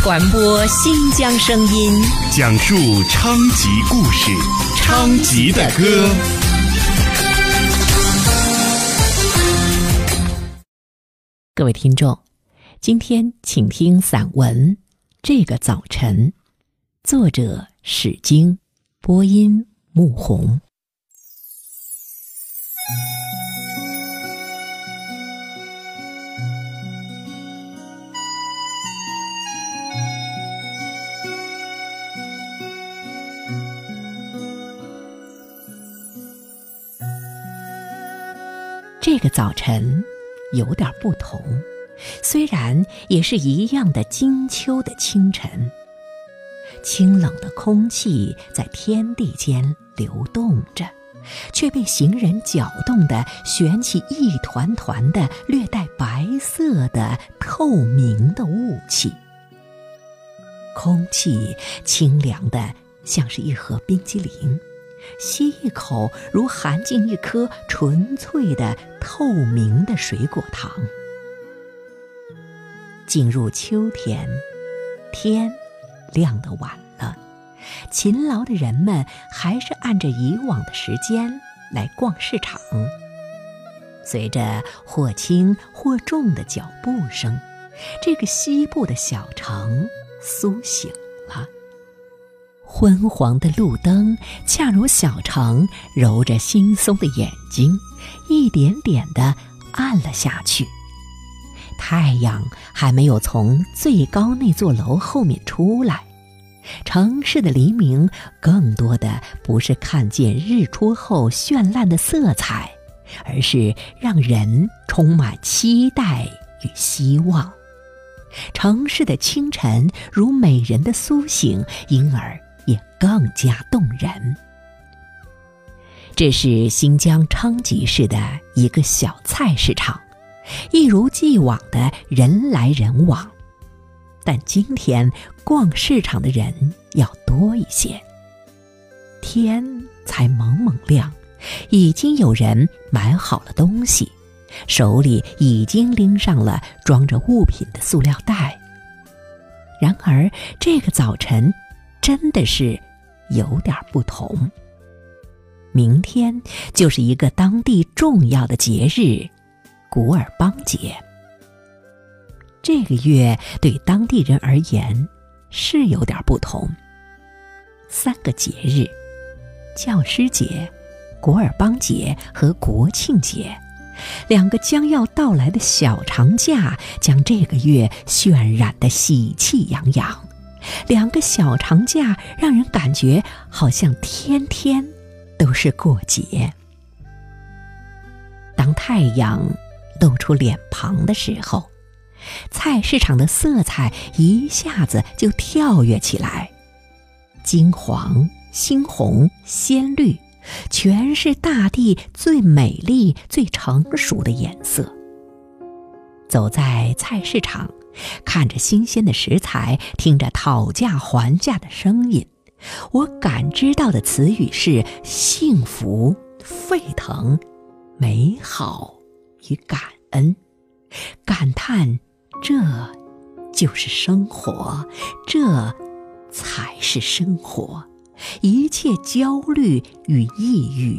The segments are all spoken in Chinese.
传播新疆声音，讲述昌吉故事，昌吉的歌。各位听众，今天请听散文《这个早晨》，作者史晶，播音穆红。这个早晨有点不同，虽然也是一样的金秋的清晨。清冷的空气在天地间流动着，却被行人搅动的旋起一团团的略带白色的透明的雾气。空气清凉的像是一盒冰激凌。吸一口，如含进一颗纯粹的透明的水果糖。进入秋天，天亮得晚了，勤劳的人们还是按着以往的时间来逛市场。随着或轻或重的脚步声，这个西部的小城苏醒了。昏黄的路灯恰如小城揉着惺忪的眼睛，一点点地暗了下去。太阳还没有从最高那座楼后面出来。城市的黎明，更多的不是看见日出后绚烂的色彩，而是让人充满期待与希望。城市的清晨如美人的苏醒，因而。也更加动人。这是新疆昌吉市的一个小菜市场，一如既往的人来人往，但今天逛市场的人要多一些。天才蒙蒙亮，已经有人买好了东西，手里已经拎上了装着物品的塑料袋。然而这个早晨。真的是有点不同。明天就是一个当地重要的节日——古尔邦节。这个月对当地人而言是有点不同。三个节日：教师节、古尔邦节和国庆节，两个将要到来的小长假，将这个月渲染的喜气洋洋。两个小长假让人感觉好像天天都是过节。当太阳露出脸庞的时候，菜市场的色彩一下子就跳跃起来，金黄、猩红、鲜绿，全是大地最美丽、最成熟的颜色。走在菜市场。看着新鲜的食材，听着讨价还价的声音，我感知到的词语是幸福、沸腾、美好与感恩，感叹这就是生活，这才是生活，一切焦虑与抑郁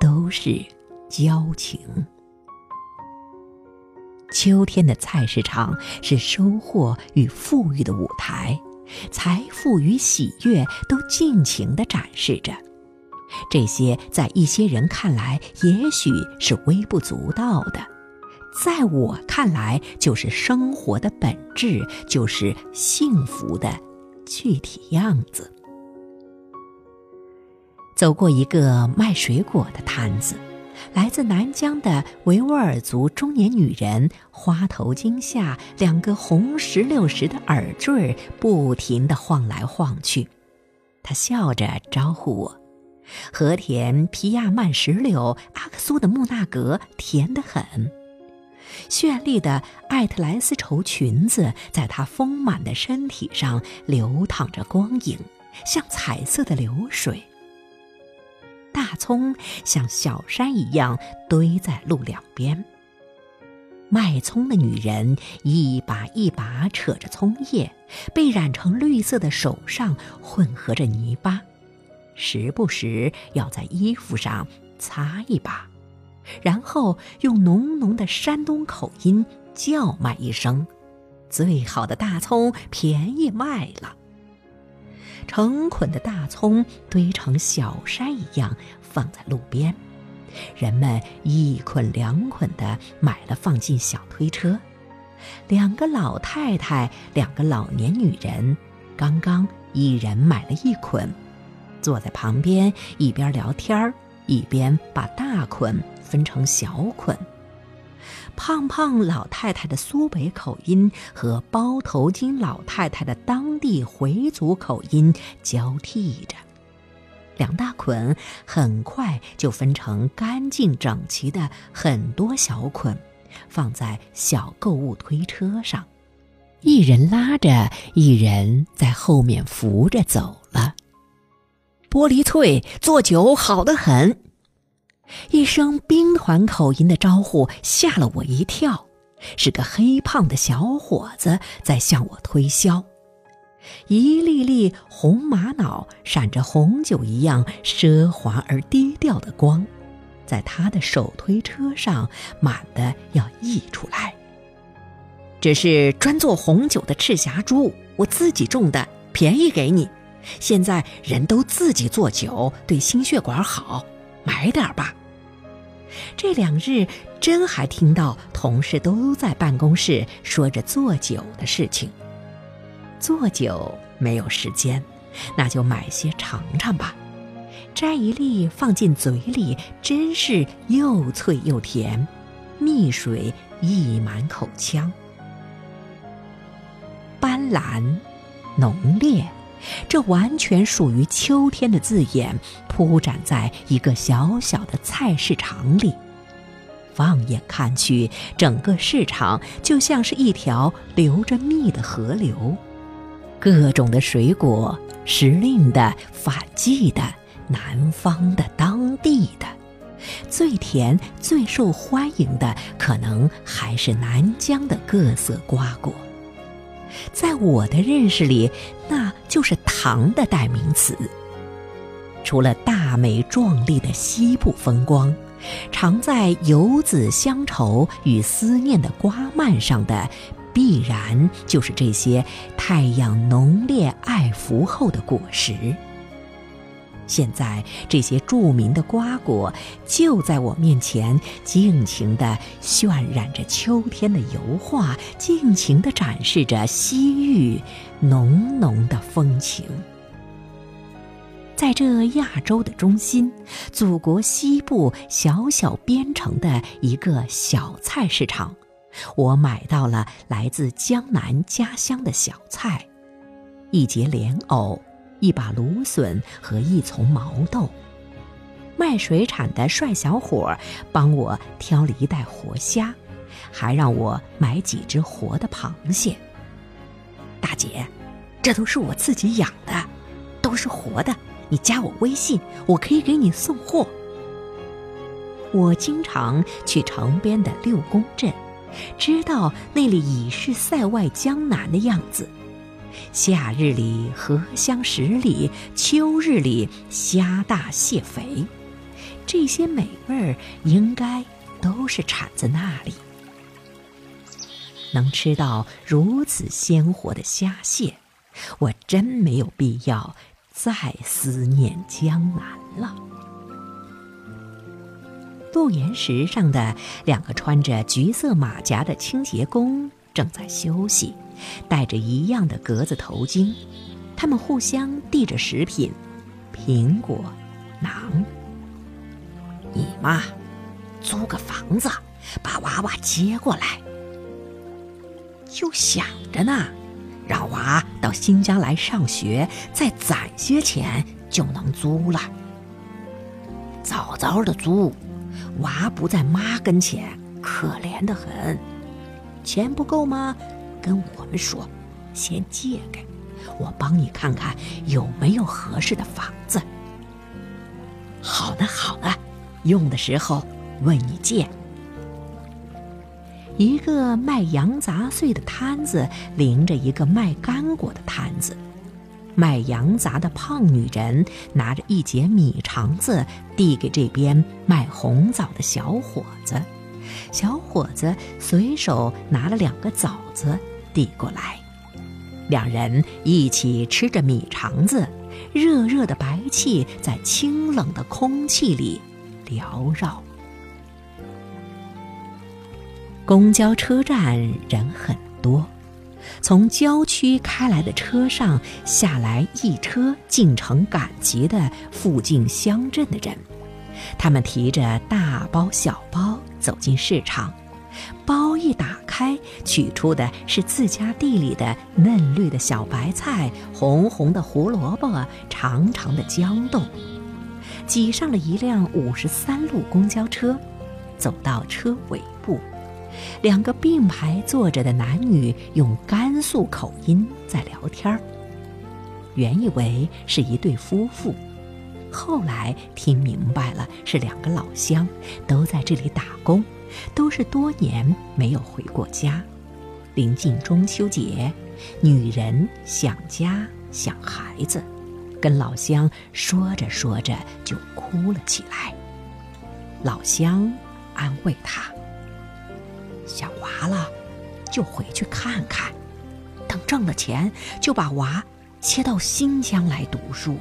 都是交情。秋天的菜市场是收获与富裕的舞台，财富与喜悦都尽情地展示着。这些在一些人看来也许是微不足道的，在我看来就是生活的本质，就是幸福的具体样子。走过一个卖水果的摊子。来自南疆的维吾尔族中年女人，花头巾下两个红石榴石的耳坠不停地晃来晃去。她笑着招呼我：“和田皮亚曼石榴，阿克苏的木纳格，甜得很。”绚丽的艾特莱丝绸裙子在她丰满的身体上流淌着光影，像彩色的流水。大葱像小山一样堆在路两边。卖葱的女人一把一把扯着葱叶，被染成绿色的手上混合着泥巴，时不时要在衣服上擦一把，然后用浓浓的山东口音叫卖一声：“最好的大葱便宜卖了。”成捆的大葱堆成小山一样放在路边。人们一捆两捆的买了，放进小推车。两个老太太，两个老年女人，刚刚一人买了一捆，坐在旁边一边聊天儿，一边把大捆分成小捆。胖胖老太太的苏北口音和包头巾老太太的当地回族口音交替着。两大捆很快就分成干净整齐的很多小捆，放在小购物推车上，一人拉着，一人在后面扶着走了。玻璃脆，做酒好得很。一声兵团口音的招呼吓了我一跳，是个黑胖的小伙子在向我推销。一粒粒红玛瑙闪着红酒一样奢华而低调的光，在他的手推车上满的要溢出来。这是专做红酒的赤霞珠，我自己种的，便宜给你。现在人都自己做酒，对心血管好，买点吧。这两日真还听到同事都在办公室说着做酒的事情。做酒没有时间，那就买些尝尝吧。摘一粒放进嘴里，真是又脆又甜，蜜水溢满口腔。斑斓、浓烈，这完全属于秋天的字眼，铺展在一个小小的菜市场里。放眼看去，整个市场就像是一条流着蜜的河流。各种的水果，时令的、反季的、南方的、当地的，最甜、最受欢迎的，可能还是南疆的各色瓜果。在我的认识里，那就是糖的代名词。除了大美壮丽的西部风光，常在游子乡愁与思念的瓜蔓上的。必然就是这些太阳浓烈爱福后的果实。现在这些著名的瓜果就在我面前，尽情地渲染着秋天的油画，尽情地展示着西域浓浓的风情。在这亚洲的中心，祖国西部小小边城的一个小菜市场。我买到了来自江南家乡的小菜，一节莲藕，一把芦笋和一丛毛豆。卖水产的帅小伙帮我挑了一袋活虾，还让我买几只活的螃蟹。大姐，这都是我自己养的，都是活的。你加我微信，我可以给你送货。我经常去城边的六宫镇。知道那里已是塞外江南的样子，夏日里荷香十里，秋日里虾大蟹肥，这些美味儿应该都是产自那里。能吃到如此鲜活的虾蟹，我真没有必要再思念江南了。路岩石上的两个穿着橘色马甲的清洁工正在休息，戴着一样的格子头巾。他们互相递着食品：苹果、馕。你妈，租个房子，把娃娃接过来。就想着呢，让娃到新疆来上学，再攒些钱就能租了。早早的租。娃不在妈跟前，可怜的很。钱不够吗？跟我们说，先借给，我帮你看看有没有合适的房子。好的好的，用的时候问你借。一个卖羊杂碎的摊子临着一个卖干果的摊子。卖羊杂的胖女人拿着一截米肠子递给这边卖红枣的小伙子，小伙子随手拿了两个枣子递过来，两人一起吃着米肠子，热热的白气在清冷的空气里缭绕。公交车站人很多。从郊区开来的车上下来一车进城赶集的附近乡镇的人，他们提着大包小包走进市场，包一打开，取出的是自家地里的嫩绿的小白菜、红红的胡萝卜、长长的豇豆，挤上了一辆五十三路公交车，走到车尾部。两个并排坐着的男女用甘肃口音在聊天。原以为是一对夫妇，后来听明白了是两个老乡，都在这里打工，都是多年没有回过家。临近中秋节，女人想家想孩子，跟老乡说着说着就哭了起来。老乡安慰她。想娃了，就回去看看。等挣了钱，就把娃接到新疆来读书。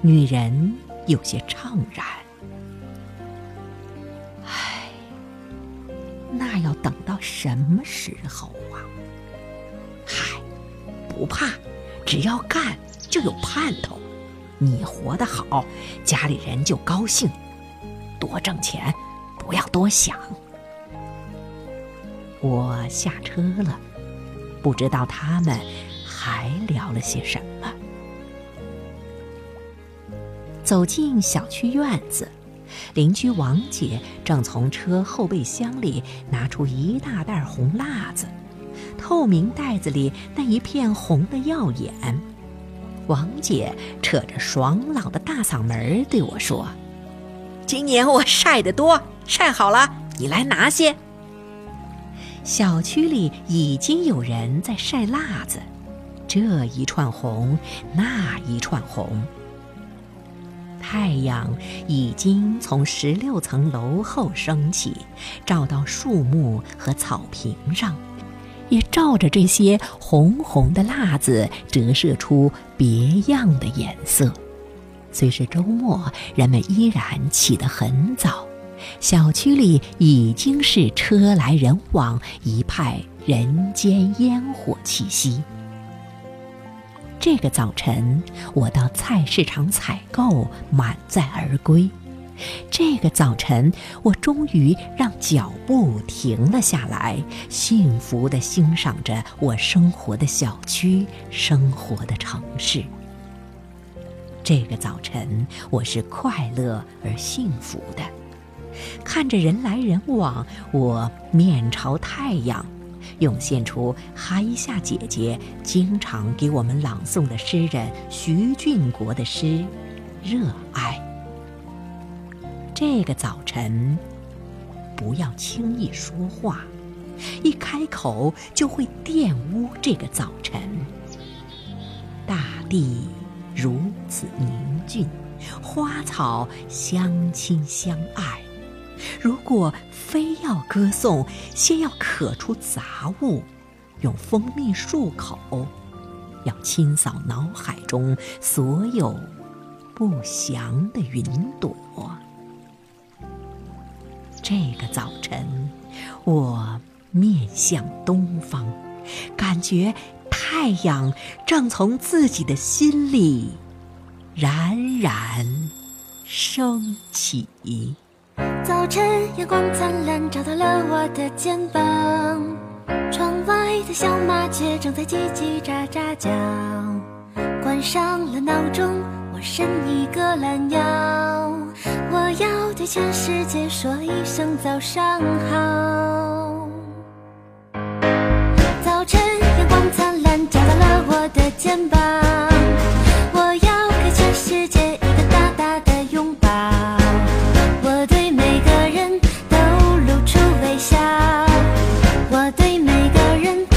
女人有些怅然。那要等到什么时候啊？嗨，不怕，只要干就有盼头。你活得好，家里人就高兴。多挣钱，不要多想。我下车了，不知道他们还聊了些什么。走进小区院子，邻居王姐正从车后备箱里拿出一大袋红辣子，透明袋子里那一片红的耀眼。王姐扯着爽朗的大嗓门对我说：“今年我晒得多，晒好了你来拿些。”小区里已经有人在晒辣子，这一串红，那一串红。太阳已经从十六层楼后升起，照到树木和草坪上，也照着这些红红的辣子折射出别样的颜色。虽是周末，人们依然起得很早。小区里已经是车来人往，一派人间烟火气息。这个早晨，我到菜市场采购，满载而归。这个早晨，我终于让脚步停了下来，幸福地欣赏着我生活的小区、生活的城市。这个早晨，我是快乐而幸福的。看着人来人往，我面朝太阳，涌现出哈一夏姐姐经常给我们朗诵的诗人徐俊国的诗《热爱》。这个早晨，不要轻易说话，一开口就会玷污这个早晨。大地如此宁静，花草相亲相爱。如果非要歌颂，先要可出杂物，用蜂蜜漱口，要清扫脑海中所有不祥的云朵。这个早晨，我面向东方，感觉太阳正从自己的心里冉冉升起。早晨，阳光灿烂，照到了我的肩膀。窗外的小麻雀正在叽叽喳喳叫。关上了闹钟，我伸一个懒腰。我要对全世界说一声早上好。早晨，阳光灿烂，照到了我的肩膀。人。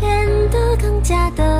变得更加的